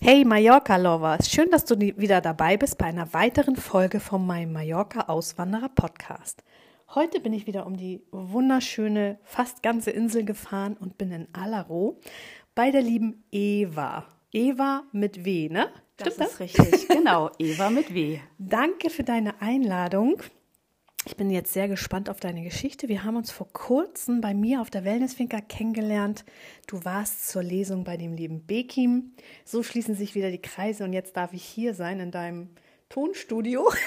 Hey Mallorca Lovers, schön, dass du wieder dabei bist bei einer weiteren Folge von meinem Mallorca Auswanderer Podcast. Heute bin ich wieder um die wunderschöne, fast ganze Insel gefahren und bin in Alaro bei der lieben Eva. Eva mit W, ne? Das Stimmt ist das? richtig, genau, Eva mit W. Danke für deine Einladung. Ich bin jetzt sehr gespannt auf deine Geschichte. Wir haben uns vor kurzem bei mir auf der Wellnessfinker kennengelernt. Du warst zur Lesung bei dem lieben Bekim. So schließen sich wieder die Kreise und jetzt darf ich hier sein in deinem Tonstudio.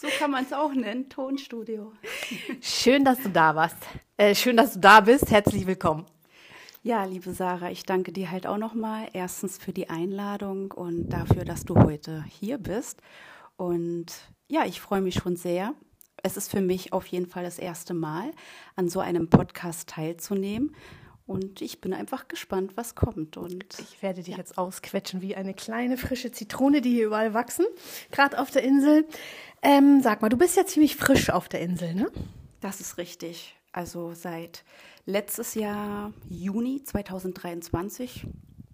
So kann man es auch nennen, Tonstudio. Schön, dass du da warst. Äh, schön, dass du da bist. Herzlich willkommen. Ja, liebe Sarah, ich danke dir halt auch nochmal. Erstens für die Einladung und dafür, dass du heute hier bist. Und ja, ich freue mich schon sehr, es ist für mich auf jeden Fall das erste Mal, an so einem Podcast teilzunehmen. Und ich bin einfach gespannt, was kommt. Und ich werde dich ja. jetzt ausquetschen wie eine kleine frische Zitrone, die hier überall wachsen, gerade auf der Insel. Ähm, sag mal, du bist ja ziemlich frisch auf der Insel, ne? Das ist richtig. Also seit letztes Jahr Juni 2023,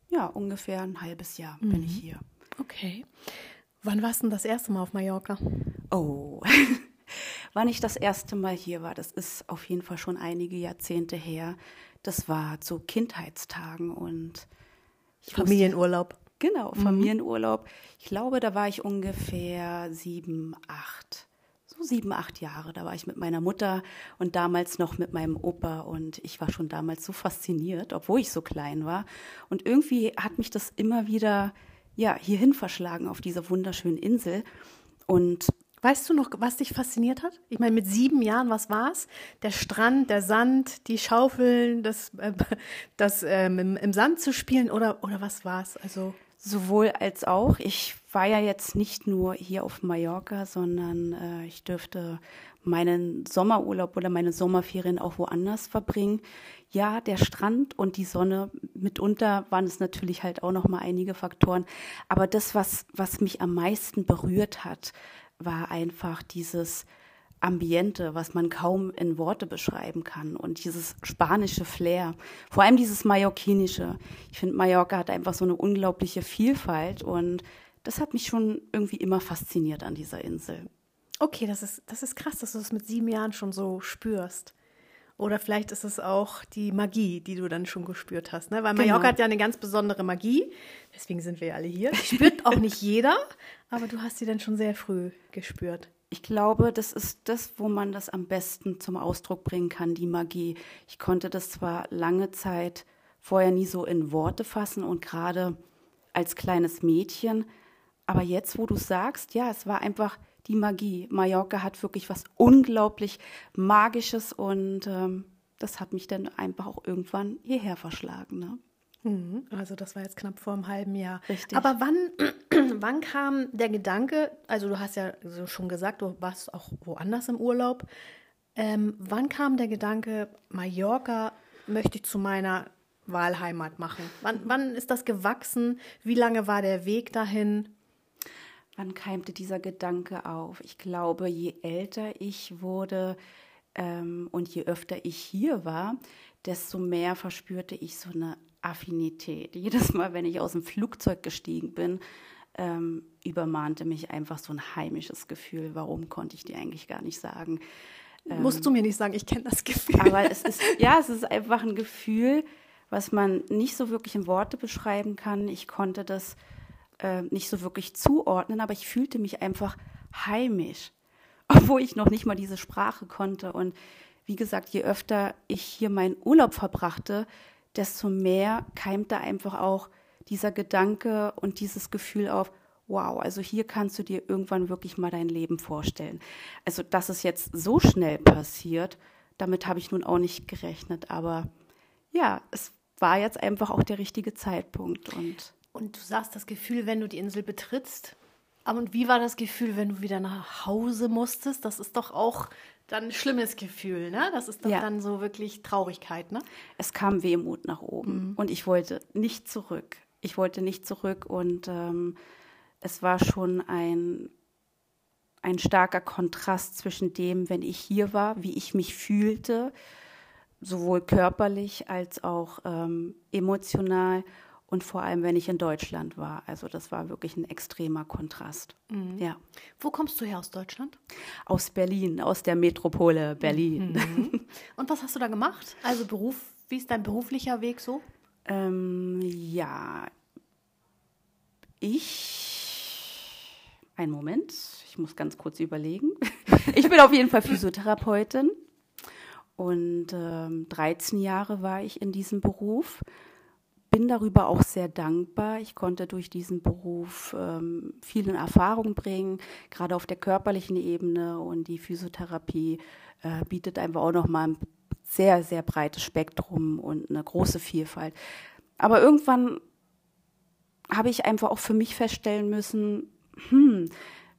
ja, ungefähr ein halbes Jahr mhm. bin ich hier. Okay. Wann warst du denn das erste Mal auf Mallorca? Oh, Wann ich das erste Mal hier war, das ist auf jeden Fall schon einige Jahrzehnte her. Das war zu Kindheitstagen und Familienurlaub. Wusste, genau, mhm. Familienurlaub. Mhm. Ich glaube, da war ich ungefähr sieben, acht. So sieben, acht Jahre. Da war ich mit meiner Mutter und damals noch mit meinem Opa und ich war schon damals so fasziniert, obwohl ich so klein war. Und irgendwie hat mich das immer wieder ja, hierhin verschlagen auf diese wunderschönen Insel. Und Weißt du noch, was dich fasziniert hat? Ich meine, mit sieben Jahren, was war's? Der Strand, der Sand, die Schaufeln, das, äh, das ähm, im, im, Sand zu spielen oder, oder was war's? Also sowohl als auch. Ich war ja jetzt nicht nur hier auf Mallorca, sondern äh, ich dürfte meinen Sommerurlaub oder meine Sommerferien auch woanders verbringen. Ja, der Strand und die Sonne, mitunter waren es natürlich halt auch noch mal einige Faktoren. Aber das, was, was mich am meisten berührt hat, war einfach dieses Ambiente, was man kaum in Worte beschreiben kann und dieses spanische Flair, vor allem dieses mallorquinische. Ich finde, Mallorca hat einfach so eine unglaubliche Vielfalt und das hat mich schon irgendwie immer fasziniert an dieser Insel. Okay, das ist, das ist krass, dass du das mit sieben Jahren schon so spürst. Oder vielleicht ist es auch die Magie, die du dann schon gespürt hast. Ne? Weil genau. Mallorca hat ja eine ganz besondere Magie. Deswegen sind wir alle hier. Die spürt auch nicht jeder, aber du hast sie dann schon sehr früh gespürt. Ich glaube, das ist das, wo man das am besten zum Ausdruck bringen kann, die Magie. Ich konnte das zwar lange Zeit vorher nie so in Worte fassen und gerade als kleines Mädchen, aber jetzt, wo du sagst, ja, es war einfach die Magie. Mallorca hat wirklich was unglaublich Magisches und ähm, das hat mich dann einfach auch irgendwann hierher verschlagen. Ne? Mhm. Also das war jetzt knapp vor einem halben Jahr. Richtig. Aber wann, wann kam der Gedanke, also du hast ja so schon gesagt, du warst auch woanders im Urlaub. Ähm, wann kam der Gedanke, Mallorca möchte ich zu meiner Wahlheimat machen? Wann, wann ist das gewachsen? Wie lange war der Weg dahin? Wann keimte dieser Gedanke auf? Ich glaube, je älter ich wurde ähm, und je öfter ich hier war, desto mehr verspürte ich so eine Affinität. Jedes Mal, wenn ich aus dem Flugzeug gestiegen bin, ähm, übermahnte mich einfach so ein heimisches Gefühl. Warum konnte ich dir eigentlich gar nicht sagen? Ähm, Musst du mir nicht sagen, ich kenne das Gefühl. Aber es ist, ja, es ist einfach ein Gefühl, was man nicht so wirklich in Worte beschreiben kann. Ich konnte das äh, nicht so wirklich zuordnen, aber ich fühlte mich einfach heimisch, obwohl ich noch nicht mal diese Sprache konnte. Und wie gesagt, je öfter ich hier meinen Urlaub verbrachte, desto mehr keimte einfach auch dieser Gedanke und dieses Gefühl auf, wow, also hier kannst du dir irgendwann wirklich mal dein Leben vorstellen. Also, dass es jetzt so schnell passiert, damit habe ich nun auch nicht gerechnet, aber ja, es war jetzt einfach auch der richtige Zeitpunkt und und du sagst, das Gefühl, wenn du die Insel betrittst, Und wie war das Gefühl, wenn du wieder nach Hause musstest? Das ist doch auch dann ein schlimmes Gefühl, ne? Das ist doch ja. dann so wirklich Traurigkeit, ne? Es kam Wehmut nach oben mhm. und ich wollte nicht zurück. Ich wollte nicht zurück und ähm, es war schon ein, ein starker Kontrast zwischen dem, wenn ich hier war, wie ich mich fühlte, sowohl körperlich als auch ähm, emotional und vor allem, wenn ich in Deutschland war. Also das war wirklich ein extremer Kontrast. Mhm. Ja. Wo kommst du her aus Deutschland? Aus Berlin, aus der Metropole Berlin. Mhm. Und was hast du da gemacht? Also Beruf, wie ist dein beruflicher Weg so? Ähm, ja, ich, einen Moment, ich muss ganz kurz überlegen. Ich bin auf jeden Fall Physiotherapeutin und ähm, 13 Jahre war ich in diesem Beruf bin darüber auch sehr dankbar. Ich konnte durch diesen Beruf ähm, viele Erfahrungen bringen, gerade auf der körperlichen Ebene. Und die Physiotherapie äh, bietet einfach auch nochmal ein sehr, sehr breites Spektrum und eine große Vielfalt. Aber irgendwann habe ich einfach auch für mich feststellen müssen, hm,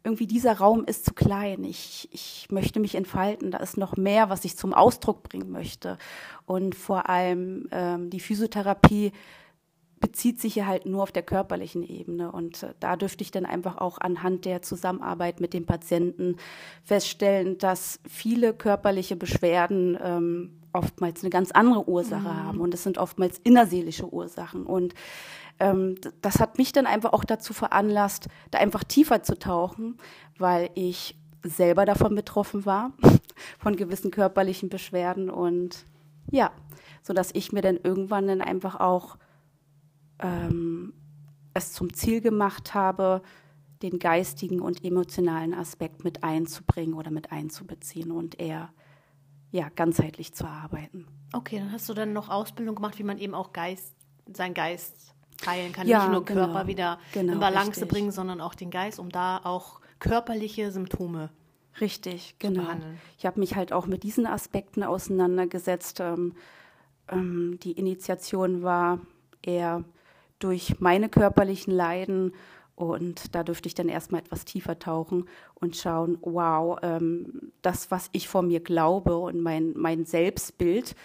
irgendwie dieser Raum ist zu klein. Ich, ich möchte mich entfalten. Da ist noch mehr, was ich zum Ausdruck bringen möchte. Und vor allem ähm, die Physiotherapie bezieht sich ja halt nur auf der körperlichen Ebene. Und äh, da dürfte ich dann einfach auch anhand der Zusammenarbeit mit dem Patienten feststellen, dass viele körperliche Beschwerden ähm, oftmals eine ganz andere Ursache mhm. haben. Und es sind oftmals innerseelische Ursachen. Und ähm, das hat mich dann einfach auch dazu veranlasst, da einfach tiefer zu tauchen, weil ich selber davon betroffen war, von gewissen körperlichen Beschwerden. Und ja, so dass ich mir dann irgendwann dann einfach auch ähm, es zum Ziel gemacht habe, den geistigen und emotionalen Aspekt mit einzubringen oder mit einzubeziehen und eher ja, ganzheitlich zu arbeiten. Okay, dann hast du dann noch Ausbildung gemacht, wie man eben auch Geist, seinen Geist heilen kann. Ja, Nicht nur genau, Körper wieder genau, in Balance richtig. bringen, sondern auch den Geist, um da auch körperliche Symptome Richtig, genau. Ich habe mich halt auch mit diesen Aspekten auseinandergesetzt. Ähm, ähm, die Initiation war eher durch meine körperlichen Leiden. Und da dürfte ich dann erstmal etwas tiefer tauchen und schauen, wow, ähm, das, was ich vor mir glaube und mein, mein Selbstbild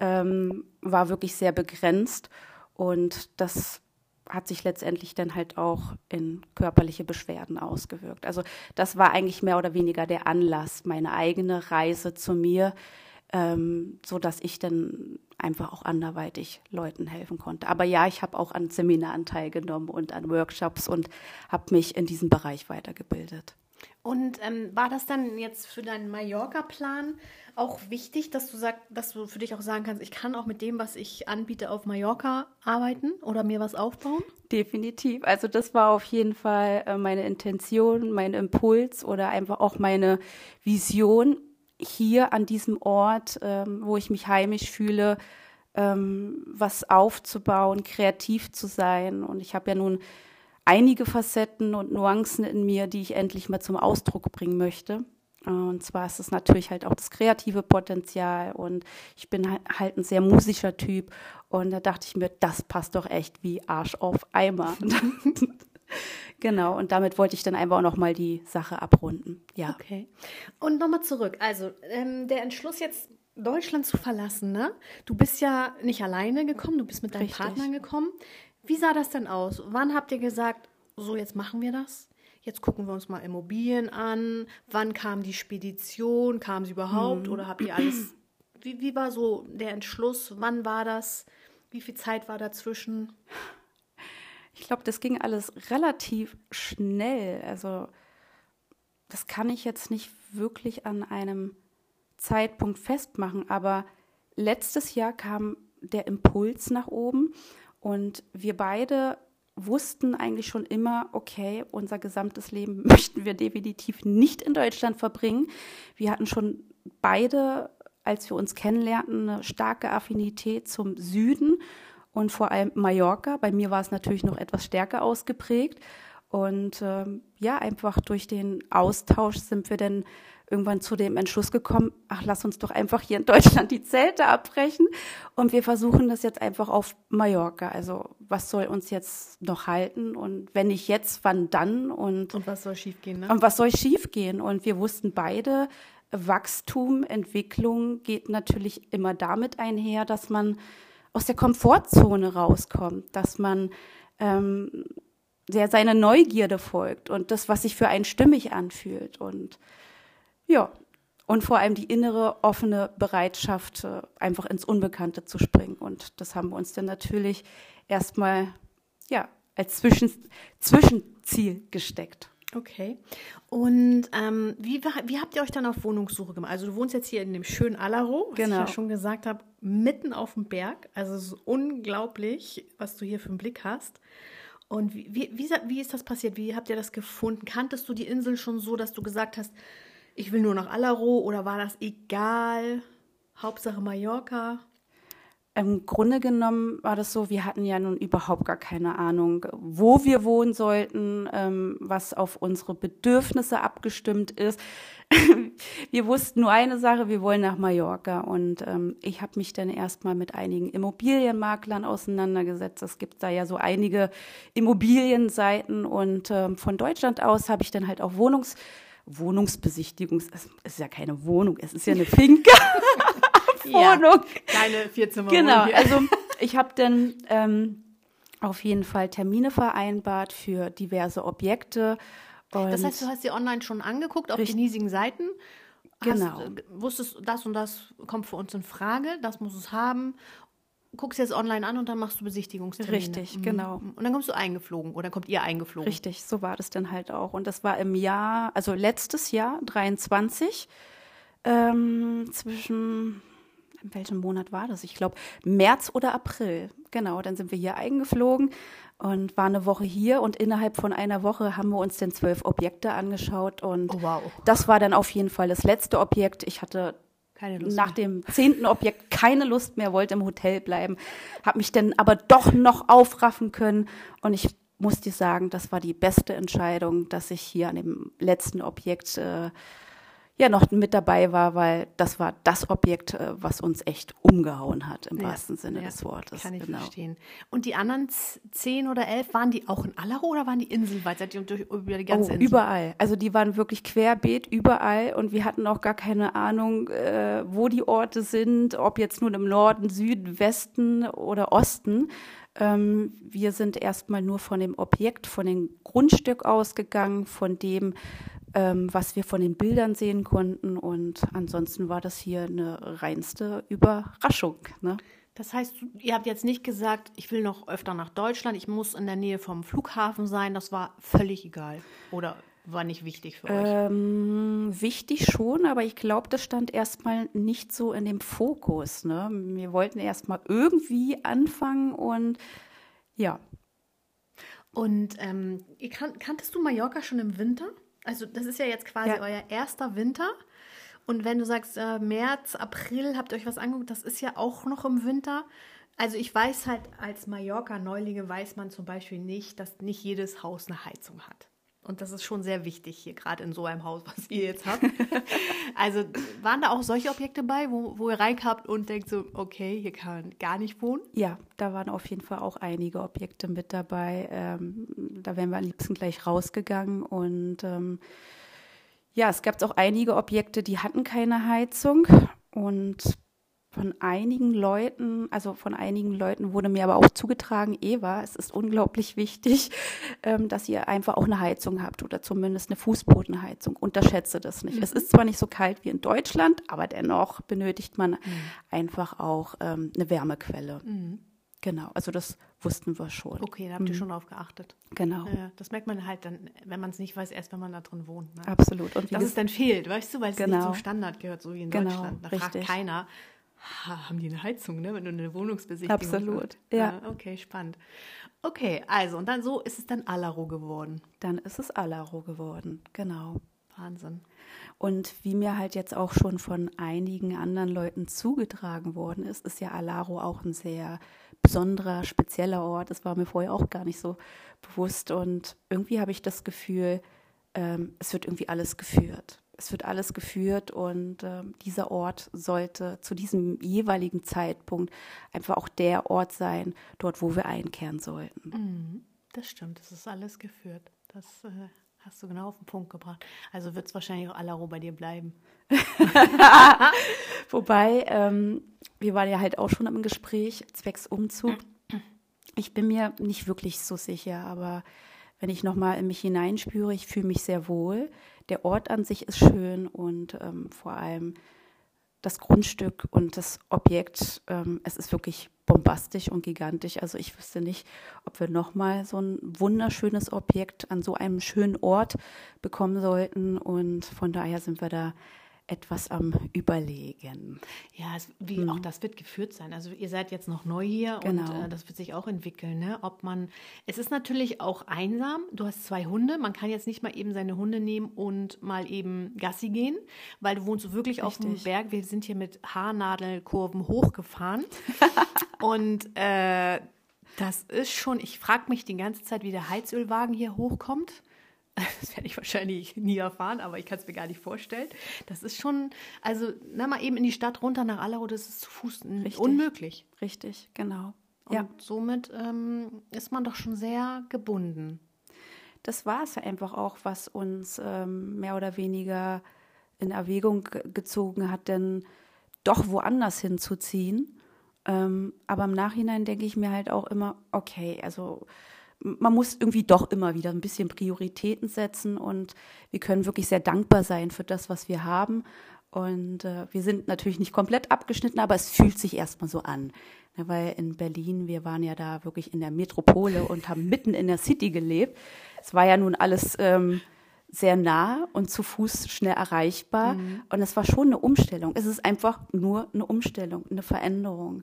ähm, war wirklich sehr begrenzt. Und das hat sich letztendlich dann halt auch in körperliche Beschwerden ausgewirkt. Also das war eigentlich mehr oder weniger der Anlass, meine eigene Reise zu mir, ähm, so dass ich dann einfach auch anderweitig Leuten helfen konnte. Aber ja, ich habe auch an Seminaren teilgenommen und an Workshops und habe mich in diesem Bereich weitergebildet. Und ähm, war das dann jetzt für deinen Mallorca-Plan auch wichtig, dass du sagst, dass du für dich auch sagen kannst, ich kann auch mit dem, was ich anbiete, auf Mallorca arbeiten oder mir was aufbauen? Definitiv. Also das war auf jeden Fall äh, meine Intention, mein Impuls oder einfach auch meine Vision, hier an diesem Ort, ähm, wo ich mich heimisch fühle, ähm, was aufzubauen, kreativ zu sein. Und ich habe ja nun einige Facetten und Nuancen in mir, die ich endlich mal zum Ausdruck bringen möchte. Und zwar ist es natürlich halt auch das kreative Potenzial und ich bin halt ein sehr musischer Typ und da dachte ich mir, das passt doch echt wie Arsch auf Eimer. Genau, und damit wollte ich dann einfach auch nochmal die Sache abrunden. Ja. Okay. Und nochmal zurück. Also, ähm, der Entschluss jetzt, Deutschland zu verlassen, ne? Du bist ja nicht alleine gekommen, du bist mit deinem Richtig. Partner gekommen. Wie sah das denn aus? Wann habt ihr gesagt, so jetzt machen wir das? Jetzt gucken wir uns mal Immobilien an. Wann kam die Spedition? Kam sie überhaupt? Hm. Oder habt ihr alles. Wie, wie war so der Entschluss? Wann war das? Wie viel Zeit war dazwischen? Ich glaube, das ging alles relativ schnell. Also das kann ich jetzt nicht wirklich an einem Zeitpunkt festmachen, aber letztes Jahr kam der Impuls nach oben und wir beide wussten eigentlich schon immer, okay, unser gesamtes Leben möchten wir definitiv nicht in Deutschland verbringen. Wir hatten schon beide, als wir uns kennenlernten, eine starke Affinität zum Süden und vor allem Mallorca. Bei mir war es natürlich noch etwas stärker ausgeprägt. Und ähm, ja, einfach durch den Austausch sind wir dann irgendwann zu dem Entschluss gekommen, ach, lass uns doch einfach hier in Deutschland die Zelte abbrechen und wir versuchen das jetzt einfach auf Mallorca. Also was soll uns jetzt noch halten und wenn nicht jetzt, wann dann? Und, und was soll schiefgehen? Ne? Und was soll schiefgehen? Und wir wussten beide, Wachstum, Entwicklung geht natürlich immer damit einher, dass man aus der Komfortzone rauskommt, dass man ähm, der seine Neugierde folgt und das, was sich für einen stimmig anfühlt. Und ja, und vor allem die innere offene Bereitschaft, äh, einfach ins Unbekannte zu springen. Und das haben wir uns dann natürlich erstmal ja, als Zwischen Zwischenziel gesteckt. Okay. Und ähm, wie, wie habt ihr euch dann auf Wohnungssuche gemacht? Also du wohnst jetzt hier in dem schönen Alaro, was genau. ich ja schon gesagt habe, mitten auf dem Berg. Also es ist unglaublich, was du hier für einen Blick hast. Und wie, wie, wie, wie ist das passiert? Wie habt ihr das gefunden? Kanntest du die Insel schon so, dass du gesagt hast, ich will nur nach Alaro oder war das egal? Hauptsache Mallorca? Im Grunde genommen war das so, wir hatten ja nun überhaupt gar keine Ahnung, wo wir wohnen sollten, ähm, was auf unsere Bedürfnisse abgestimmt ist. wir wussten nur eine Sache, wir wollen nach Mallorca. Und ähm, ich habe mich dann erstmal mit einigen Immobilienmaklern auseinandergesetzt. Es gibt da ja so einige Immobilienseiten. Und ähm, von Deutschland aus habe ich dann halt auch Wohnungs Wohnungsbesichtigung. Es ist ja keine Wohnung, es ist ja eine Finca. Wohnung. Ja, kleine Vierzimmer. Genau, also ich habe dann ähm, auf jeden Fall Termine vereinbart für diverse Objekte. das heißt, du hast sie online schon angeguckt auf den hiesigen Seiten? Genau. Hast, äh, wusstest, das und das kommt für uns in Frage, das muss es haben guckst jetzt online an und dann machst du Besichtigungstermine. Richtig, mhm. genau. Und dann kommst du eingeflogen oder kommt ihr eingeflogen? Richtig, so war das dann halt auch. Und das war im Jahr, also letztes Jahr, 23, ähm, zwischen, in welchem Monat war das? Ich glaube, März oder April. Genau, dann sind wir hier eingeflogen und waren eine Woche hier und innerhalb von einer Woche haben wir uns dann zwölf Objekte angeschaut und oh, wow. das war dann auf jeden Fall das letzte Objekt. Ich hatte nach mehr. dem zehnten Objekt keine Lust mehr, wollte im Hotel bleiben, habe mich dann aber doch noch aufraffen können und ich muss dir sagen, das war die beste Entscheidung, dass ich hier an dem letzten Objekt äh, ja noch mit dabei war, weil das war das Objekt, äh, was uns echt umgehauen hat, im ja, wahrsten Sinne ja, des Wortes. Kann ich genau. verstehen. Und die anderen zehn oder elf, waren die auch in Allero oder waren die inselweit? Seid ihr durch, über die ganze oh, Insel? Überall. Also die waren wirklich querbeet, überall. Und wir hatten auch gar keine Ahnung, äh, wo die Orte sind, ob jetzt nun im Norden, Süden, Westen oder Osten. Ähm, wir sind erstmal nur von dem Objekt, von dem Grundstück ausgegangen, von dem, ähm, was wir von den Bildern sehen konnten. Und ansonsten war das hier eine reinste Überraschung. Ne? Das heißt, ihr habt jetzt nicht gesagt, ich will noch öfter nach Deutschland, ich muss in der Nähe vom Flughafen sein. Das war völlig egal. Oder war nicht wichtig für euch? Ähm, wichtig schon, aber ich glaube, das stand erstmal nicht so in dem Fokus. Ne? Wir wollten erstmal irgendwie anfangen und ja. Und ähm, kan kanntest du Mallorca schon im Winter? Also das ist ja jetzt quasi ja. euer erster Winter. Und wenn du sagst, äh, März, April, habt ihr euch was angeguckt, das ist ja auch noch im Winter. Also ich weiß halt, als Mallorca-Neulinge weiß man zum Beispiel nicht, dass nicht jedes Haus eine Heizung hat. Und das ist schon sehr wichtig hier, gerade in so einem Haus, was ihr jetzt habt. also waren da auch solche Objekte bei, wo, wo ihr reinkamt und denkt so, okay, hier kann man gar nicht wohnen? Ja, da waren auf jeden Fall auch einige Objekte mit dabei. Ähm, da wären wir am liebsten gleich rausgegangen. Und ähm, ja, es gab auch einige Objekte, die hatten keine Heizung. Und von einigen Leuten, also von einigen Leuten wurde mir aber auch zugetragen, Eva, es ist unglaublich wichtig, ähm, dass ihr einfach auch eine Heizung habt oder zumindest eine Fußbodenheizung. Unterschätze das nicht. Mhm. Es ist zwar nicht so kalt wie in Deutschland, aber dennoch benötigt man mhm. einfach auch ähm, eine Wärmequelle. Mhm. Genau, also das wussten wir schon. Okay, da habt ihr mhm. schon drauf geachtet. Genau. Ja, das merkt man halt dann, wenn man es nicht weiß, erst wenn man da drin wohnt. Ne? Absolut. Und dass es dann fehlt, weißt du, weil es genau. nicht zum Standard gehört, so wie in genau, Deutschland. Da richtig. fragt keiner, haben die eine Heizung, ne? wenn du eine Wohnungsbesichtigung Absolut, hast. ja. Okay, spannend. Okay, also und dann so ist es dann Alaro geworden. Dann ist es Alaro geworden, genau. Wahnsinn. Und wie mir halt jetzt auch schon von einigen anderen Leuten zugetragen worden ist, ist ja Alaro auch ein sehr besonderer, spezieller Ort. Das war mir vorher auch gar nicht so bewusst. Und irgendwie habe ich das Gefühl, ähm, es wird irgendwie alles geführt. Es wird alles geführt und äh, dieser Ort sollte zu diesem jeweiligen Zeitpunkt einfach auch der Ort sein, dort, wo wir einkehren sollten. Mhm, das stimmt, es ist alles geführt. Das äh, hast du genau auf den Punkt gebracht. Also wird es wahrscheinlich auch Alaro bei dir bleiben. Wobei, ähm, wir waren ja halt auch schon im Gespräch, zwecks Umzug. Ich bin mir nicht wirklich so sicher, aber wenn ich nochmal in mich hineinspüre, ich fühle mich sehr wohl. Der Ort an sich ist schön und ähm, vor allem das Grundstück und das Objekt, ähm, es ist wirklich bombastisch und gigantisch. Also ich wüsste nicht, ob wir nochmal so ein wunderschönes Objekt an so einem schönen Ort bekommen sollten. Und von daher sind wir da etwas am Überlegen. Ja, es, wie, hm. auch das wird geführt sein. Also ihr seid jetzt noch neu hier genau. und äh, das wird sich auch entwickeln. Ne? Ob man, es ist natürlich auch einsam. Du hast zwei Hunde. Man kann jetzt nicht mal eben seine Hunde nehmen und mal eben Gassi gehen, weil du wohnst wirklich Richtig. auf dem Berg. Wir sind hier mit Haarnadelkurven hochgefahren und äh, das ist schon. Ich frage mich die ganze Zeit, wie der Heizölwagen hier hochkommt. Das werde ich wahrscheinlich nie erfahren, aber ich kann es mir gar nicht vorstellen. Das ist schon, also na mal eben in die Stadt runter nach Allerau, das ist zu Fuß Richtig. unmöglich. Richtig, genau. Und ja. somit ähm, ist man doch schon sehr gebunden. Das war es ja einfach auch, was uns ähm, mehr oder weniger in Erwägung gezogen hat, denn doch woanders hinzuziehen. Ähm, aber im Nachhinein denke ich mir halt auch immer, okay, also man muss irgendwie doch immer wieder ein bisschen Prioritäten setzen und wir können wirklich sehr dankbar sein für das, was wir haben. Und äh, wir sind natürlich nicht komplett abgeschnitten, aber es fühlt sich erstmal so an. Ja, weil in Berlin, wir waren ja da wirklich in der Metropole und haben mitten in der City gelebt. Es war ja nun alles ähm, sehr nah und zu Fuß schnell erreichbar. Mhm. Und es war schon eine Umstellung. Es ist einfach nur eine Umstellung, eine Veränderung.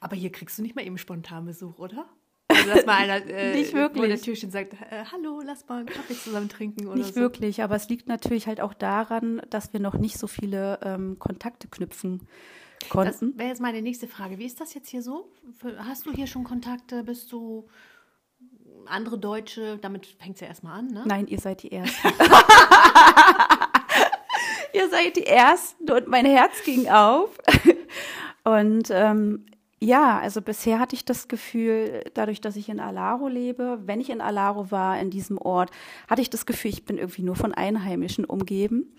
Aber hier kriegst du nicht mal eben spontan Besuch, oder? Also, dass mal einer äh, nicht wirklich. vor der Türchen sagt, äh, hallo, lass mal einen Kaffee zusammen trinken oder Nicht so. wirklich, aber es liegt natürlich halt auch daran, dass wir noch nicht so viele ähm, Kontakte knüpfen konnten. Das wäre jetzt meine nächste Frage. Wie ist das jetzt hier so? Hast du hier schon Kontakte? Bist du andere Deutsche? Damit fängt es ja erstmal an, ne? Nein, ihr seid die Ersten. ihr seid die Ersten und mein Herz ging auf. Und ähm, ja, also bisher hatte ich das Gefühl, dadurch, dass ich in Alaro lebe, wenn ich in Alaro war, in diesem Ort, hatte ich das Gefühl, ich bin irgendwie nur von Einheimischen umgeben.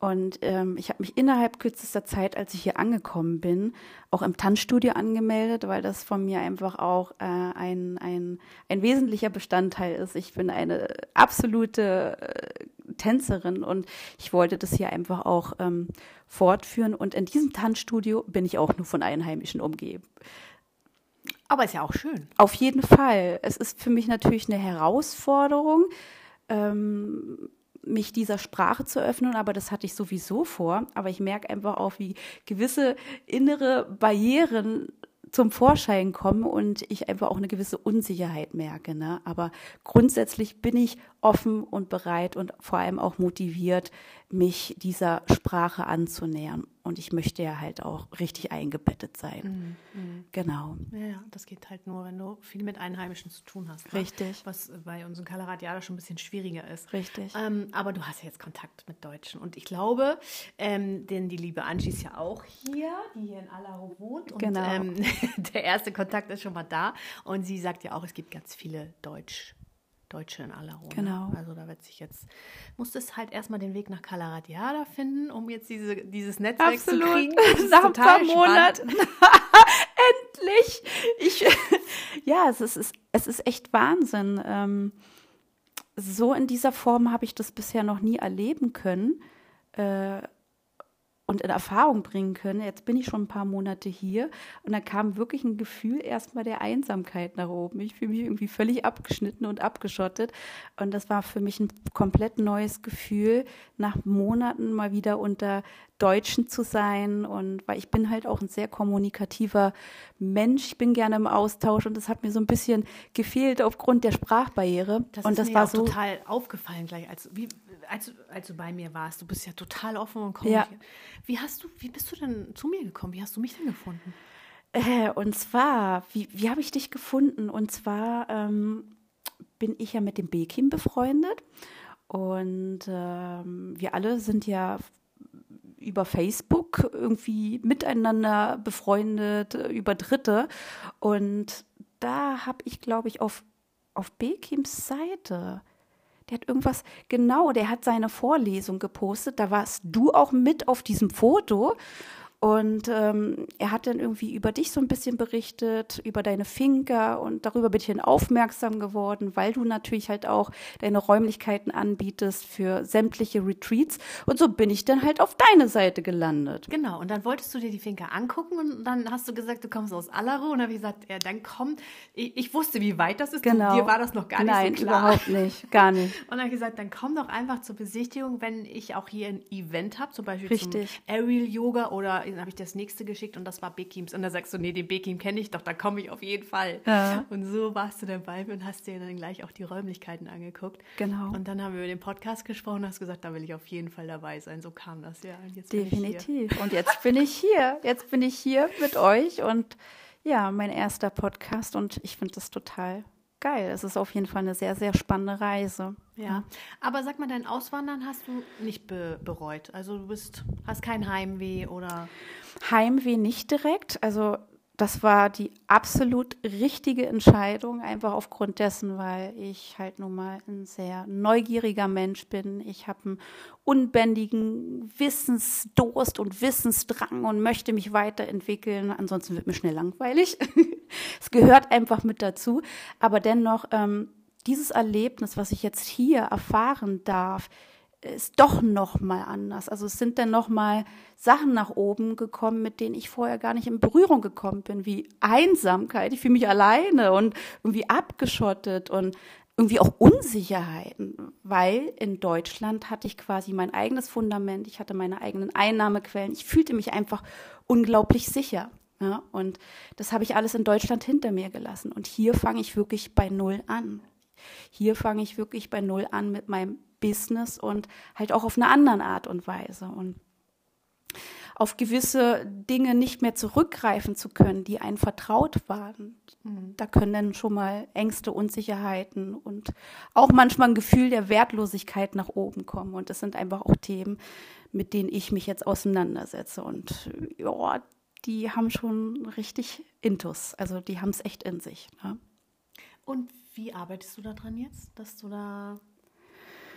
Und ähm, ich habe mich innerhalb kürzester Zeit, als ich hier angekommen bin, auch im Tanzstudio angemeldet, weil das von mir einfach auch äh, ein, ein, ein wesentlicher Bestandteil ist. Ich bin eine absolute äh, Tänzerin und ich wollte das hier einfach auch ähm, fortführen. Und in diesem Tanzstudio bin ich auch nur von Einheimischen umgeben. Aber ist ja auch schön. Auf jeden Fall. Es ist für mich natürlich eine Herausforderung, ähm, mich dieser Sprache zu öffnen, aber das hatte ich sowieso vor. Aber ich merke einfach auch, wie gewisse innere Barrieren zum Vorschein kommen und ich einfach auch eine gewisse Unsicherheit merke. Ne? Aber grundsätzlich bin ich offen und bereit und vor allem auch motiviert, mich dieser Sprache anzunähern. Und ich möchte ja halt auch richtig eingebettet sein. Mhm. mhm. Genau. Ja, das geht halt nur, wenn du viel mit Einheimischen zu tun hast. Ne? Richtig. Was bei uns in Kalaradiada schon ein bisschen schwieriger ist. Richtig. Ähm, aber du hast ja jetzt Kontakt mit Deutschen. Und ich glaube, ähm, denn die liebe Angie ist ja auch hier, die hier in Alaro wohnt. Und, genau. Ähm, der erste Kontakt ist schon mal da. Und sie sagt ja auch, es gibt ganz viele Deutsch. Deutsche in Alarona. Genau. Also da wird sich jetzt, muss es halt erstmal den Weg nach Calaradiada finden, um jetzt diese, dieses Netzwerk Absolut. zu kriegen. Nach ein paar Monaten. Endlich! Ich, ja, es ist, es ist echt Wahnsinn. Ähm, so in dieser Form habe ich das bisher noch nie erleben können. Äh, und in Erfahrung bringen können. Jetzt bin ich schon ein paar Monate hier und da kam wirklich ein Gefühl erstmal der Einsamkeit nach oben. Ich fühle mich irgendwie völlig abgeschnitten und abgeschottet und das war für mich ein komplett neues Gefühl, nach Monaten mal wieder unter Deutschen zu sein und weil ich bin halt auch ein sehr kommunikativer Mensch, ich bin gerne im Austausch und das hat mir so ein bisschen gefehlt aufgrund der Sprachbarriere das und ist das mir war auch so total aufgefallen gleich als wie als, als du bei mir warst, du bist ja total offen und kommunikativ. Ja. Wie hast du, wie bist du denn zu mir gekommen? Wie hast du mich denn gefunden? Äh, und zwar, wie, wie habe ich dich gefunden? Und zwar ähm, bin ich ja mit dem Bekim befreundet. Und ähm, wir alle sind ja über Facebook irgendwie miteinander befreundet, äh, über Dritte. Und da habe ich, glaube ich, auf, auf Bekims Seite, der hat irgendwas, genau, der hat seine Vorlesung gepostet. Da warst du auch mit auf diesem Foto. Und ähm, er hat dann irgendwie über dich so ein bisschen berichtet, über deine Finca und darüber bin ich dann aufmerksam geworden, weil du natürlich halt auch deine Räumlichkeiten anbietest für sämtliche Retreats. Und so bin ich dann halt auf deine Seite gelandet. Genau, und dann wolltest du dir die Finca angucken und dann hast du gesagt, du kommst aus Allero und dann habe ich gesagt, ja, dann komm. Ich, ich, wusste, wie weit das ist. Genau. Dir war das noch gar Nein, nicht so klar. überhaupt nicht, gar nicht. Und dann habe ich gesagt, dann komm doch einfach zur Besichtigung, wenn ich auch hier ein Event habe, zum Beispiel Richtig. zum Aerial Yoga oder dann habe ich das nächste geschickt und das war Bekims. Und dann sagst du, nee, den Bekim kenne ich doch, da komme ich auf jeden Fall. Ja. Und so warst du dann bei mir und hast dir dann gleich auch die Räumlichkeiten angeguckt. Genau. Und dann haben wir über den Podcast gesprochen und hast gesagt, da will ich auf jeden Fall dabei sein. So kam das ja. Und. Definitiv. Und jetzt bin ich hier. Jetzt bin ich hier mit euch und ja, mein erster Podcast und ich finde das total geil. Es ist auf jeden Fall eine sehr, sehr spannende Reise. Ja, aber sag mal, dein Auswandern hast du nicht be bereut. Also du bist, hast kein Heimweh oder. Heimweh nicht direkt. Also das war die absolut richtige Entscheidung, einfach aufgrund dessen, weil ich halt nun mal ein sehr neugieriger Mensch bin. Ich habe einen unbändigen Wissensdurst und Wissensdrang und möchte mich weiterentwickeln. Ansonsten wird mir schnell langweilig. es gehört einfach mit dazu. Aber dennoch, ähm, dieses Erlebnis, was ich jetzt hier erfahren darf, ist doch noch mal anders. Also es sind dann noch mal Sachen nach oben gekommen, mit denen ich vorher gar nicht in Berührung gekommen bin, wie Einsamkeit. Ich fühle mich alleine und irgendwie abgeschottet und irgendwie auch Unsicherheiten, weil in Deutschland hatte ich quasi mein eigenes Fundament, ich hatte meine eigenen Einnahmequellen, ich fühlte mich einfach unglaublich sicher. Ja, und das habe ich alles in Deutschland hinter mir gelassen. Und hier fange ich wirklich bei Null an. Hier fange ich wirklich bei Null an mit meinem Business und halt auch auf eine andere Art und Weise. Und auf gewisse Dinge nicht mehr zurückgreifen zu können, die einen vertraut waren. Mhm. Da können dann schon mal Ängste, Unsicherheiten und auch manchmal ein Gefühl der Wertlosigkeit nach oben kommen. Und das sind einfach auch Themen, mit denen ich mich jetzt auseinandersetze. Und ja, die haben schon richtig Intus. Also die haben es echt in sich. Ne? Und wie arbeitest du daran jetzt, dass du da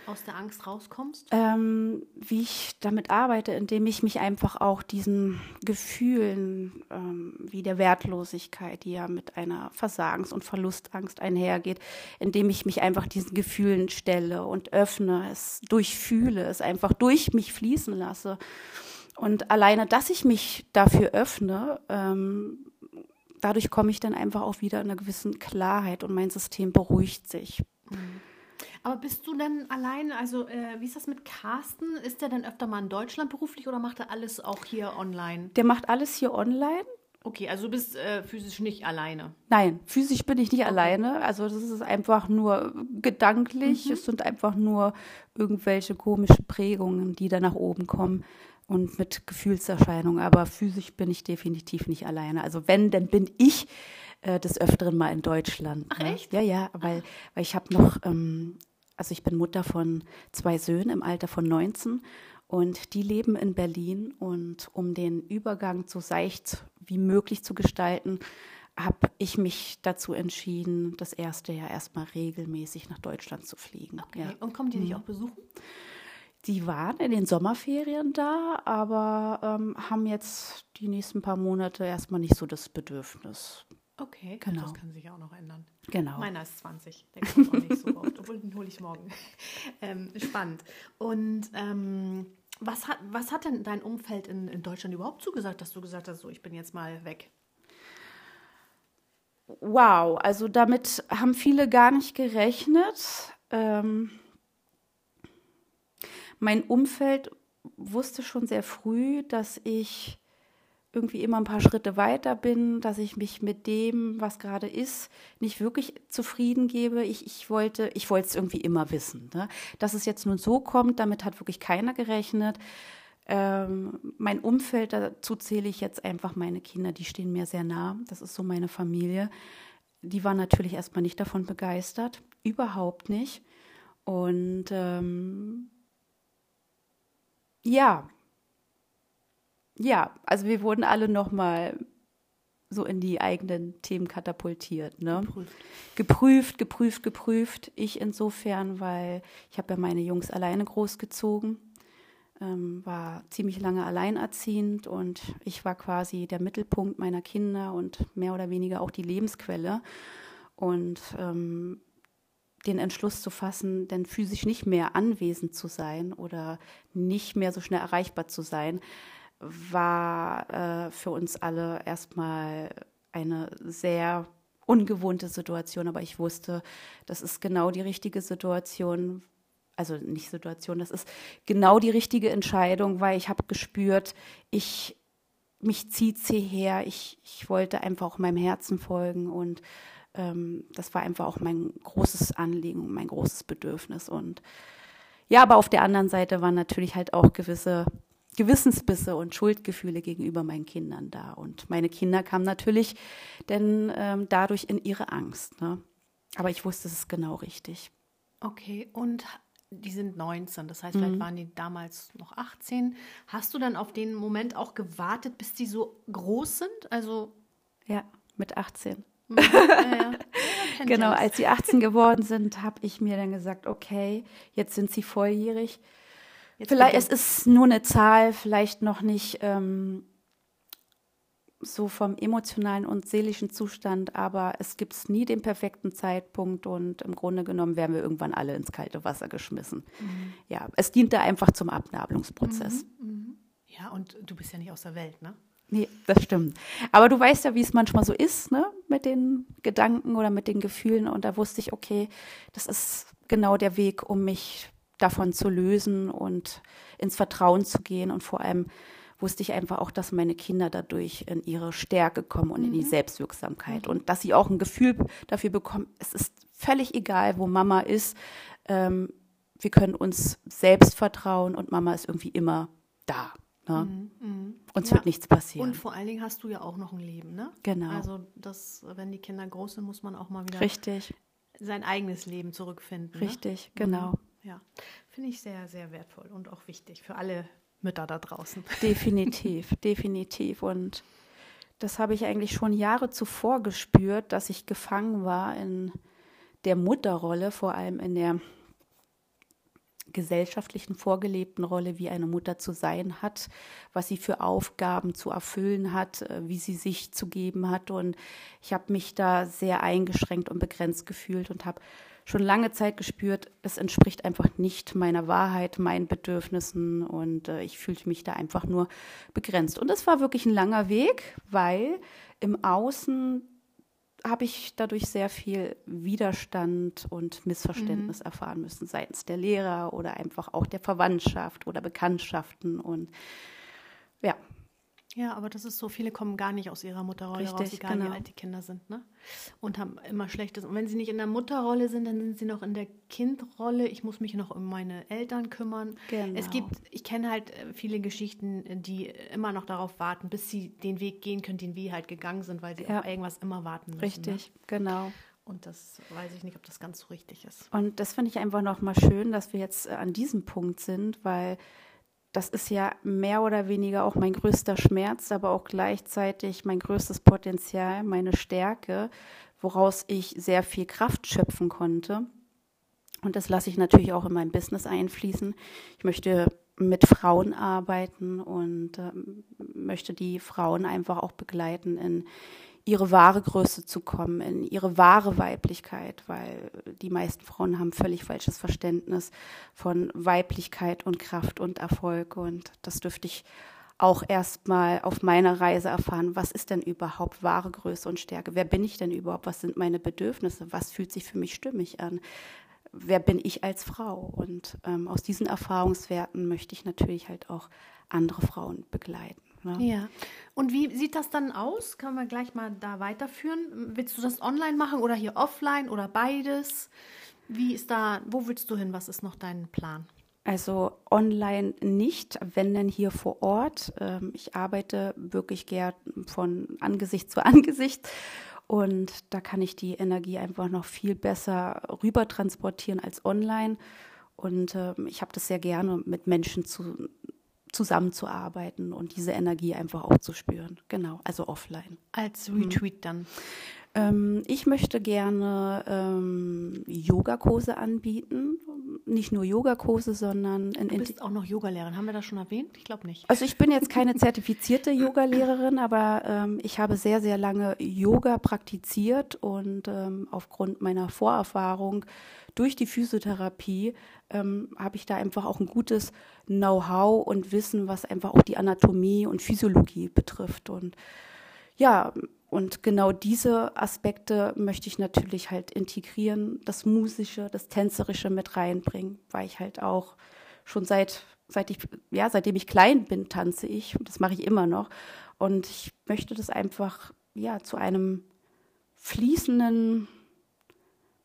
aus der Angst rauskommst? Ähm, wie ich damit arbeite, indem ich mich einfach auch diesen Gefühlen ähm, wie der Wertlosigkeit, die ja mit einer Versagens- und Verlustangst einhergeht, indem ich mich einfach diesen Gefühlen stelle und öffne, es durchfühle, es einfach durch mich fließen lasse. Und alleine, dass ich mich dafür öffne, ähm, dadurch komme ich dann einfach auch wieder in einer gewissen Klarheit und mein System beruhigt sich. Mhm. Aber bist du denn allein, also äh, wie ist das mit Carsten? Ist der denn öfter mal in Deutschland beruflich oder macht er alles auch hier online? Der macht alles hier online. Okay, also du bist äh, physisch nicht alleine. Nein, physisch bin ich nicht okay. alleine. Also das ist einfach nur gedanklich. Mhm. Es sind einfach nur irgendwelche komischen Prägungen, die da nach oben kommen und mit Gefühlserscheinungen. Aber physisch bin ich definitiv nicht alleine. Also wenn, dann bin ich äh, des Öfteren mal in Deutschland. Ach ne? echt? Ja, ja, weil, weil ich habe noch, ähm, also ich bin Mutter von zwei Söhnen im Alter von 19 und die leben in Berlin. Und um den Übergang so seicht wie möglich zu gestalten, habe ich mich dazu entschieden, das erste Jahr erstmal regelmäßig nach Deutschland zu fliegen. Okay. Ja. Und kommen die dich auch besuchen? Die waren in den Sommerferien da, aber ähm, haben jetzt die nächsten paar Monate erstmal nicht so das Bedürfnis. Okay, Genau. das kann sich auch noch ändern. Genau. Meiner ist 20, der kommt auch nicht so oft, obwohl den hole ich morgen. Ähm, spannend. Und ähm, was, hat, was hat denn dein Umfeld in, in Deutschland überhaupt zugesagt, dass du gesagt hast, so ich bin jetzt mal weg? Wow, also damit haben viele gar nicht gerechnet. Ähm, mein Umfeld wusste schon sehr früh, dass ich irgendwie immer ein paar Schritte weiter bin, dass ich mich mit dem, was gerade ist, nicht wirklich zufrieden gebe. Ich, ich wollte, ich wollte es irgendwie immer wissen. Ne? Dass es jetzt nun so kommt, damit hat wirklich keiner gerechnet. Ähm, mein Umfeld, dazu zähle ich jetzt einfach meine Kinder, die stehen mir sehr nah. Das ist so meine Familie. Die waren natürlich erstmal nicht davon begeistert, überhaupt nicht. Und ähm, ja, ja, also wir wurden alle nochmal so in die eigenen Themen katapultiert. Ne? Geprüft. geprüft, geprüft, geprüft. Ich insofern, weil ich habe ja meine Jungs alleine großgezogen, ähm, war ziemlich lange alleinerziehend und ich war quasi der Mittelpunkt meiner Kinder und mehr oder weniger auch die Lebensquelle. Und ähm, den Entschluss zu fassen, denn physisch nicht mehr anwesend zu sein oder nicht mehr so schnell erreichbar zu sein, war äh, für uns alle erstmal eine sehr ungewohnte Situation, aber ich wusste, das ist genau die richtige Situation, also nicht Situation, das ist genau die richtige Entscheidung, weil ich habe gespürt, ich mich zieht sie her, ich, ich wollte einfach auch meinem Herzen folgen und ähm, das war einfach auch mein großes Anliegen, mein großes Bedürfnis. Und ja, aber auf der anderen Seite waren natürlich halt auch gewisse Gewissensbisse und Schuldgefühle gegenüber meinen Kindern da. Und meine Kinder kamen natürlich denn ähm, dadurch in ihre Angst. Ne? Aber ich wusste, es ist genau richtig. Okay, und die sind 19, das heißt, vielleicht mhm. waren die damals noch 18. Hast du dann auf den Moment auch gewartet, bis die so groß sind? Also ja, mit 18. Mhm. Ja, ja. genau, als sie 18 geworden sind, habe ich mir dann gesagt, okay, jetzt sind sie volljährig Jetzt vielleicht es ist nur eine Zahl, vielleicht noch nicht ähm, so vom emotionalen und seelischen Zustand, aber es gibt nie den perfekten Zeitpunkt und im Grunde genommen werden wir irgendwann alle ins kalte Wasser geschmissen. Mhm. Ja, es dient da einfach zum Abnabelungsprozess. Mhm, mhm. Ja, und du bist ja nicht aus der Welt, ne? Nee, das stimmt. Aber du weißt ja, wie es manchmal so ist, ne? Mit den Gedanken oder mit den Gefühlen. Und da wusste ich, okay, das ist genau der Weg, um mich davon zu lösen und ins Vertrauen zu gehen. Und vor allem wusste ich einfach auch, dass meine Kinder dadurch in ihre Stärke kommen und mhm. in die mhm. Selbstwirksamkeit. Mhm. Und dass sie auch ein Gefühl dafür bekommen, es ist völlig egal, wo Mama ist. Ähm, wir können uns selbst vertrauen und Mama ist irgendwie immer da. Ne? Mhm, mh. Uns ja. wird nichts passieren. Und vor allen Dingen hast du ja auch noch ein Leben, ne? Genau. Also das, wenn die Kinder groß sind, muss man auch mal wieder Richtig. sein eigenes Leben zurückfinden. Ne? Richtig, ne? genau. Ja, finde ich sehr, sehr wertvoll und auch wichtig für alle Mütter da draußen. Definitiv, definitiv. Und das habe ich eigentlich schon Jahre zuvor gespürt, dass ich gefangen war in der Mutterrolle, vor allem in der gesellschaftlichen vorgelebten Rolle, wie eine Mutter zu sein hat, was sie für Aufgaben zu erfüllen hat, äh, wie sie sich zu geben hat. Und ich habe mich da sehr eingeschränkt und begrenzt gefühlt und habe schon lange Zeit gespürt, das entspricht einfach nicht meiner Wahrheit, meinen Bedürfnissen und äh, ich fühlte mich da einfach nur begrenzt. Und das war wirklich ein langer Weg, weil im Außen habe ich dadurch sehr viel Widerstand und Missverständnis mhm. erfahren müssen, seitens der Lehrer oder einfach auch der Verwandtschaft oder Bekanntschaften. Und ja, aber das ist so, viele kommen gar nicht aus ihrer Mutterrolle Richtig, raus, egal genau. wie alt die Kinder sind, ne? Und haben immer schlechtes. Und wenn sie nicht in der Mutterrolle sind, dann sind sie noch in der Kindrolle. Ich muss mich noch um meine Eltern kümmern. Genau. Es gibt, ich kenne halt äh, viele Geschichten, die immer noch darauf warten, bis sie den Weg gehen können, den wir halt gegangen sind, weil sie ja. auf irgendwas immer warten müssen. Richtig, ne? genau. Und das weiß ich nicht, ob das ganz so richtig ist. Und das finde ich einfach nochmal schön, dass wir jetzt äh, an diesem Punkt sind, weil das ist ja mehr oder weniger auch mein größter Schmerz, aber auch gleichzeitig mein größtes Potenzial, meine Stärke, woraus ich sehr viel Kraft schöpfen konnte. Und das lasse ich natürlich auch in mein Business einfließen. Ich möchte mit Frauen arbeiten und äh, möchte die Frauen einfach auch begleiten in ihre wahre Größe zu kommen, in ihre wahre Weiblichkeit, weil die meisten Frauen haben völlig falsches Verständnis von Weiblichkeit und Kraft und Erfolg. Und das dürfte ich auch erstmal auf meiner Reise erfahren, was ist denn überhaupt wahre Größe und Stärke? Wer bin ich denn überhaupt? Was sind meine Bedürfnisse? Was fühlt sich für mich stimmig an? Wer bin ich als Frau? Und ähm, aus diesen Erfahrungswerten möchte ich natürlich halt auch andere Frauen begleiten. Ne? Ja. Und wie sieht das dann aus? Können wir gleich mal da weiterführen? Willst du das online machen oder hier offline oder beides? Wie ist da, wo willst du hin? Was ist noch dein Plan? Also online nicht, wenn denn hier vor Ort. Ähm, ich arbeite wirklich gern von Angesicht zu Angesicht und da kann ich die Energie einfach noch viel besser rüber transportieren als online. Und ähm, ich habe das sehr gerne, mit Menschen zu, zusammenzuarbeiten und diese Energie einfach auch zu spüren. Genau, also offline. Als Retweet mhm. dann. Ähm, ich möchte gerne ähm, Yogakurse anbieten. Nicht nur Yogakurse, sondern in Du bist auch noch Yogalehrerin. Haben wir das schon erwähnt? Ich glaube nicht. Also ich bin jetzt keine zertifizierte Yogalehrerin, aber ähm, ich habe sehr, sehr lange Yoga praktiziert und ähm, aufgrund meiner Vorerfahrung durch die Physiotherapie ähm, habe ich da einfach auch ein gutes Know-how und Wissen, was einfach auch die Anatomie und Physiologie betrifft. Und ja, und genau diese Aspekte möchte ich natürlich halt integrieren, das Musische, das Tänzerische mit reinbringen, weil ich halt auch schon seit, seit ich, ja, seitdem ich klein bin, tanze ich. Und das mache ich immer noch. Und ich möchte das einfach, ja, zu einem fließenden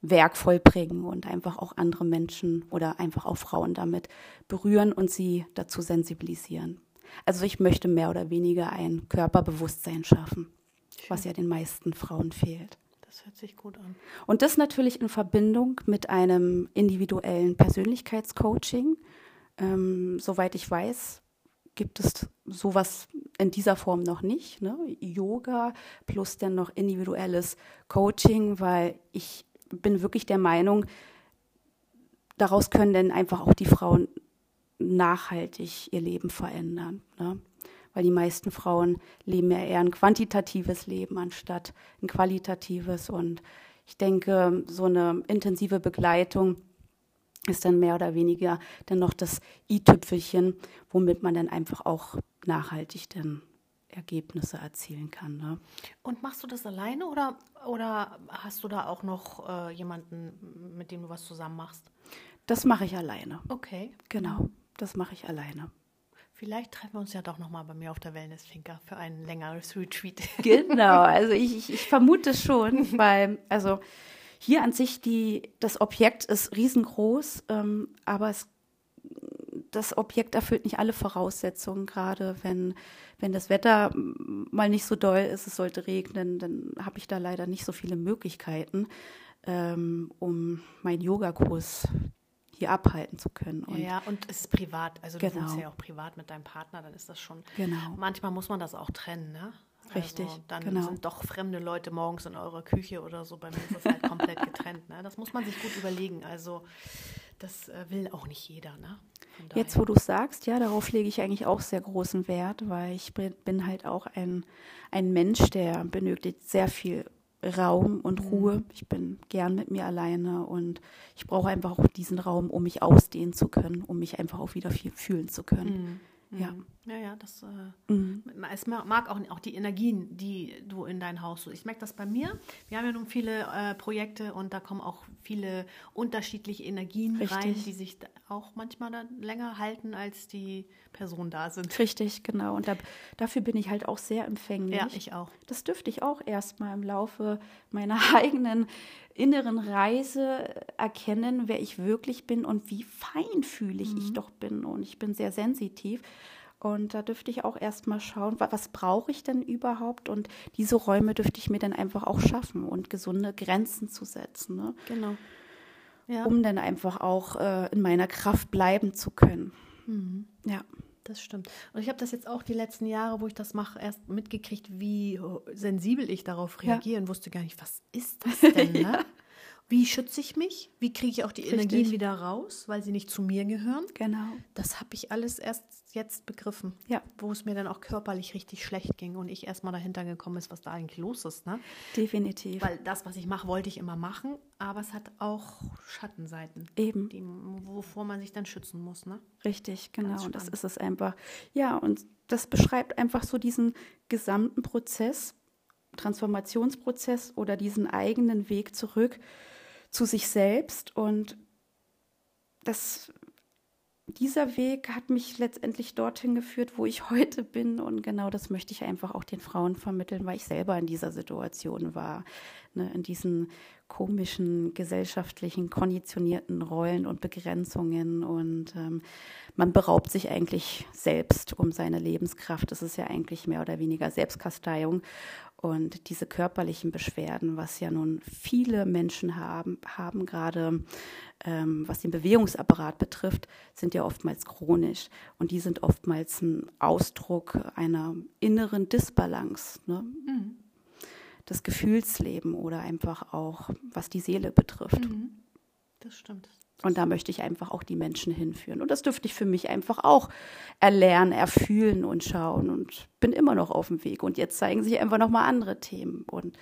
Werk vollbringen und einfach auch andere Menschen oder einfach auch Frauen damit berühren und sie dazu sensibilisieren. Also ich möchte mehr oder weniger ein Körperbewusstsein schaffen was ja den meisten Frauen fehlt. Das hört sich gut an. Und das natürlich in Verbindung mit einem individuellen Persönlichkeitscoaching. Ähm, soweit ich weiß, gibt es sowas in dieser Form noch nicht. Ne? Yoga plus dann noch individuelles Coaching, weil ich bin wirklich der Meinung, daraus können dann einfach auch die Frauen nachhaltig ihr Leben verändern. Ne? Weil die meisten Frauen leben ja eher ein quantitatives Leben anstatt ein qualitatives. Und ich denke, so eine intensive Begleitung ist dann mehr oder weniger dann noch das i-Tüpfelchen, womit man dann einfach auch nachhaltig dann Ergebnisse erzielen kann. Ne? Und machst du das alleine oder, oder hast du da auch noch äh, jemanden, mit dem du was zusammen machst? Das mache ich alleine. Okay. Genau, das mache ich alleine. Vielleicht treffen wir uns ja doch nochmal bei mir auf der Wellness-Finca für ein längeres Retreat. Genau, also ich, ich, ich vermute schon, weil, also hier an sich die, das Objekt ist riesengroß, ähm, aber es, das Objekt erfüllt nicht alle Voraussetzungen, gerade wenn, wenn das Wetter mal nicht so doll ist, es sollte regnen, dann habe ich da leider nicht so viele Möglichkeiten, ähm, um meinen Yogakurs hier abhalten zu können. Und ja, und es ist privat. Also du genau. wohnst ja auch privat mit deinem Partner, dann ist das schon. Genau. Manchmal muss man das auch trennen, ne? Richtig. Also dann genau. sind doch fremde Leute morgens in eurer Küche oder so. Bei mir ist das halt komplett getrennt. Ne? Das muss man sich gut überlegen. Also das äh, will auch nicht jeder. Ne? Jetzt, wo du es sagst, ja, darauf lege ich eigentlich auch sehr großen Wert, weil ich bin halt auch ein, ein Mensch, der benötigt sehr viel Raum und mhm. Ruhe. Ich bin gern mit mir alleine und ich brauche einfach auch diesen Raum, um mich ausdehnen zu können, um mich einfach auch wieder viel fühlen zu können. Mhm. Ja. Ja, ja, das äh, mhm. es mag auch, auch die Energien, die du in dein Haus suchst. Ich merke das bei mir. Wir haben ja nun viele äh, Projekte und da kommen auch viele unterschiedliche Energien Richtig. rein, die sich auch manchmal dann länger halten, als die Personen da sind. Richtig, genau. Und da, dafür bin ich halt auch sehr empfänglich. Ja, ich auch. Das dürfte ich auch erstmal im Laufe meiner eigenen inneren Reise erkennen, wer ich wirklich bin und wie feinfühlig mhm. ich doch bin. Und ich bin sehr sensitiv. Und da dürfte ich auch erstmal schauen, was, brauche ich denn überhaupt? Und diese Räume dürfte ich mir dann einfach auch schaffen und gesunde Grenzen zu setzen. Ne? Genau. Ja. Um dann einfach auch äh, in meiner Kraft bleiben zu können. Mhm. Ja. Das stimmt. Und ich habe das jetzt auch die letzten Jahre, wo ich das mache, erst mitgekriegt, wie sensibel ich darauf reagiere ja. und wusste gar nicht, was ist das denn? Ne? ja. Wie schütze ich mich? Wie kriege ich auch die Richtig. Energien wieder raus, weil sie nicht zu mir gehören? Genau. Das habe ich alles erst jetzt begriffen. Ja. Wo es mir dann auch körperlich richtig schlecht ging und ich erstmal dahinter gekommen ist, was da eigentlich los ist. Ne? Definitiv. Weil das, was ich mache, wollte ich immer machen, aber es hat auch Schattenseiten. Eben. Die, wovor man sich dann schützen muss. Ne? Richtig, genau. Und das ist es einfach. Ja, und das beschreibt einfach so diesen gesamten Prozess, Transformationsprozess oder diesen eigenen Weg zurück zu sich selbst und das dieser Weg hat mich letztendlich dorthin geführt, wo ich heute bin. Und genau das möchte ich einfach auch den Frauen vermitteln, weil ich selber in dieser Situation war. Ne, in diesen komischen gesellschaftlichen, konditionierten Rollen und Begrenzungen. Und ähm, man beraubt sich eigentlich selbst um seine Lebenskraft. Das ist ja eigentlich mehr oder weniger Selbstkasteiung. Und diese körperlichen Beschwerden, was ja nun viele Menschen haben, haben gerade ähm, was den Bewegungsapparat betrifft, sind ja oftmals chronisch. Und die sind oftmals ein Ausdruck einer inneren Disbalance. Ne? Mhm. Das Gefühlsleben oder einfach auch, was die Seele betrifft. Mhm. Das stimmt. Und da möchte ich einfach auch die Menschen hinführen. Und das dürfte ich für mich einfach auch erlernen, erfühlen und schauen. Und bin immer noch auf dem Weg. Und jetzt zeigen sich einfach nochmal andere Themen. Und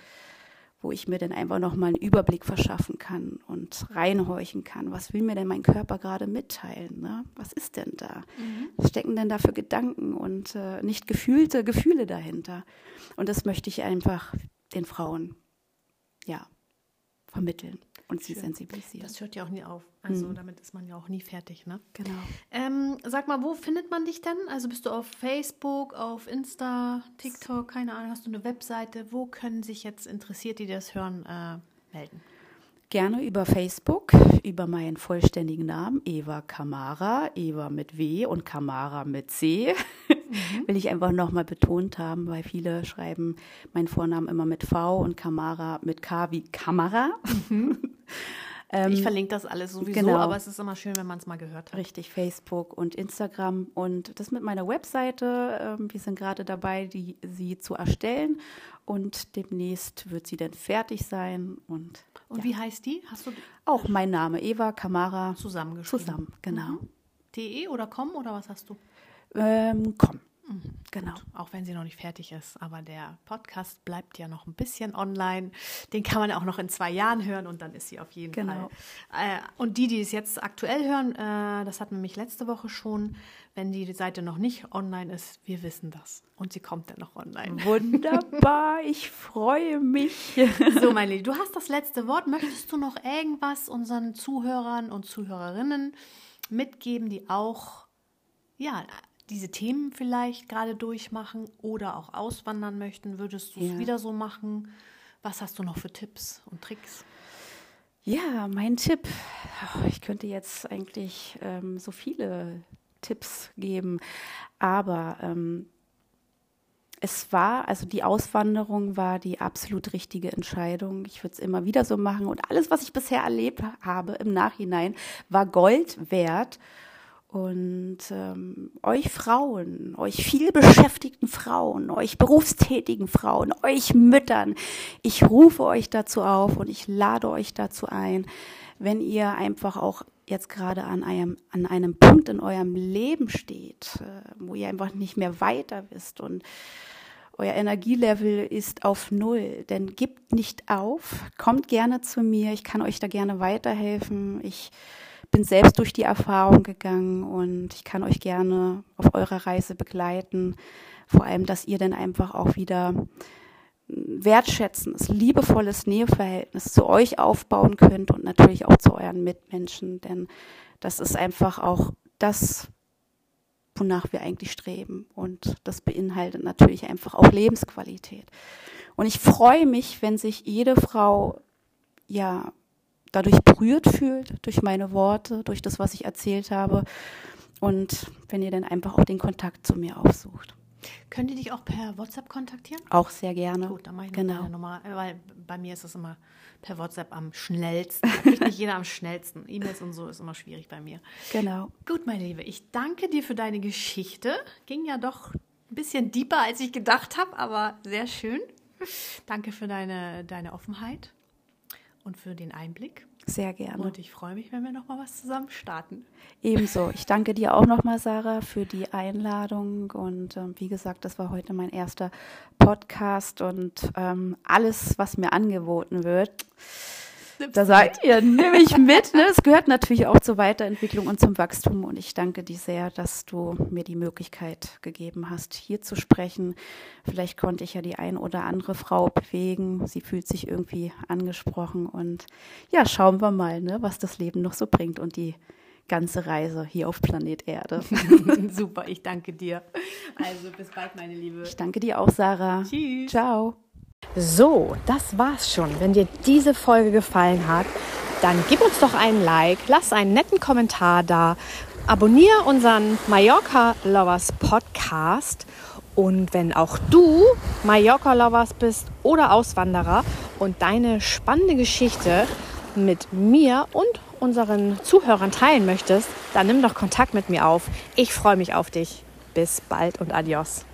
wo ich mir dann einfach nochmal einen Überblick verschaffen kann und reinhorchen kann. Was will mir denn mein Körper gerade mitteilen? Ne? Was ist denn da? Mhm. Was stecken denn da für Gedanken und äh, nicht gefühlte Gefühle dahinter? Und das möchte ich einfach den Frauen, ja, vermitteln und sie sensibilisieren. Das hört ja auch nie auf. Also mhm. damit ist man ja auch nie fertig, ne? Genau. Ähm, sag mal, wo findet man dich denn? Also bist du auf Facebook, auf Insta, TikTok, keine Ahnung, hast du eine Webseite? Wo können sich jetzt Interessierte, die das hören, äh, melden? Gerne über Facebook, über meinen vollständigen Namen, Eva Kamara, Eva mit W und Kamara mit C. Mhm. Will ich einfach nochmal betont haben, weil viele schreiben meinen Vornamen immer mit V und Kamara mit K wie Kamera. Mhm. ähm, ich verlinke das alles sowieso, genau. aber es ist immer schön, wenn man es mal gehört hat. Richtig, Facebook und Instagram und das mit meiner Webseite. Ähm, wir sind gerade dabei, die, sie zu erstellen und demnächst wird sie dann fertig sein und und ja. wie heißt die? Hast du auch mein Name Eva Kamara zusammengeschrieben? Zusammen, genau. Mhm. De oder com oder was hast du? Ähm, com. Mhm, genau. Gut, auch wenn sie noch nicht fertig ist. Aber der Podcast bleibt ja noch ein bisschen online. Den kann man auch noch in zwei Jahren hören und dann ist sie auf jeden genau. Fall. Äh, und die, die es jetzt aktuell hören, äh, das hatten wir mich letzte Woche schon, wenn die Seite noch nicht online ist, wir wissen das. Und sie kommt dann noch online. Wunderbar, ich freue mich. so, meine Liebe, du hast das letzte Wort. Möchtest du noch irgendwas unseren Zuhörern und Zuhörerinnen mitgeben, die auch ja, diese Themen vielleicht gerade durchmachen oder auch auswandern möchten? Würdest du es ja. wieder so machen? Was hast du noch für Tipps und Tricks? Ja, mein Tipp. Ich könnte jetzt eigentlich ähm, so viele Tipps geben, aber ähm, es war, also die Auswanderung war die absolut richtige Entscheidung. Ich würde es immer wieder so machen und alles, was ich bisher erlebt habe im Nachhinein, war Gold wert. Und ähm, euch Frauen, euch viel beschäftigten Frauen, euch berufstätigen Frauen, euch Müttern, ich rufe euch dazu auf und ich lade euch dazu ein, wenn ihr einfach auch jetzt gerade an einem, an einem Punkt in eurem Leben steht, äh, wo ihr einfach nicht mehr weiter wisst und euer Energielevel ist auf Null, denn gebt nicht auf, kommt gerne zu mir, ich kann euch da gerne weiterhelfen. Ich bin selbst durch die Erfahrung gegangen und ich kann euch gerne auf eurer Reise begleiten. Vor allem, dass ihr dann einfach auch wieder wertschätzendes, liebevolles Näheverhältnis zu euch aufbauen könnt und natürlich auch zu euren Mitmenschen, denn das ist einfach auch das, wonach wir eigentlich streben und das beinhaltet natürlich einfach auch Lebensqualität. Und ich freue mich, wenn sich jede Frau ja dadurch berührt fühlt, durch meine Worte, durch das, was ich erzählt habe. Und wenn ihr dann einfach auch den Kontakt zu mir aufsucht. Können die dich auch per WhatsApp kontaktieren? Auch sehr gerne. Gut, dann mache ich genau. eine Nummer, weil bei mir ist es immer per WhatsApp am schnellsten. nicht jeder am schnellsten. E-Mails und so ist immer schwierig bei mir. Genau. Gut, meine Liebe, ich danke dir für deine Geschichte. Ging ja doch ein bisschen deeper, als ich gedacht habe, aber sehr schön. Danke für deine, deine Offenheit und für den Einblick. Sehr gerne. Und ich freue mich, wenn wir nochmal was zusammen starten. Ebenso. Ich danke dir auch nochmal, Sarah, für die Einladung. Und ähm, wie gesagt, das war heute mein erster Podcast und ähm, alles, was mir angeboten wird da seid ihr, nehme ich mit. Ne? Es gehört natürlich auch zur Weiterentwicklung und zum Wachstum. Und ich danke dir sehr, dass du mir die Möglichkeit gegeben hast, hier zu sprechen. Vielleicht konnte ich ja die ein oder andere Frau bewegen. Sie fühlt sich irgendwie angesprochen. Und ja, schauen wir mal, ne, was das Leben noch so bringt und die ganze Reise hier auf Planet Erde. Super, ich danke dir. Also bis bald, meine Liebe. Ich danke dir auch, Sarah. Tschüss. Ciao. So, das war's schon. Wenn dir diese Folge gefallen hat, dann gib uns doch einen Like, lass einen netten Kommentar da, abonniere unseren Mallorca Lovers Podcast und wenn auch du Mallorca Lovers bist oder Auswanderer und deine spannende Geschichte mit mir und unseren Zuhörern teilen möchtest, dann nimm doch Kontakt mit mir auf. Ich freue mich auf dich. Bis bald und adios.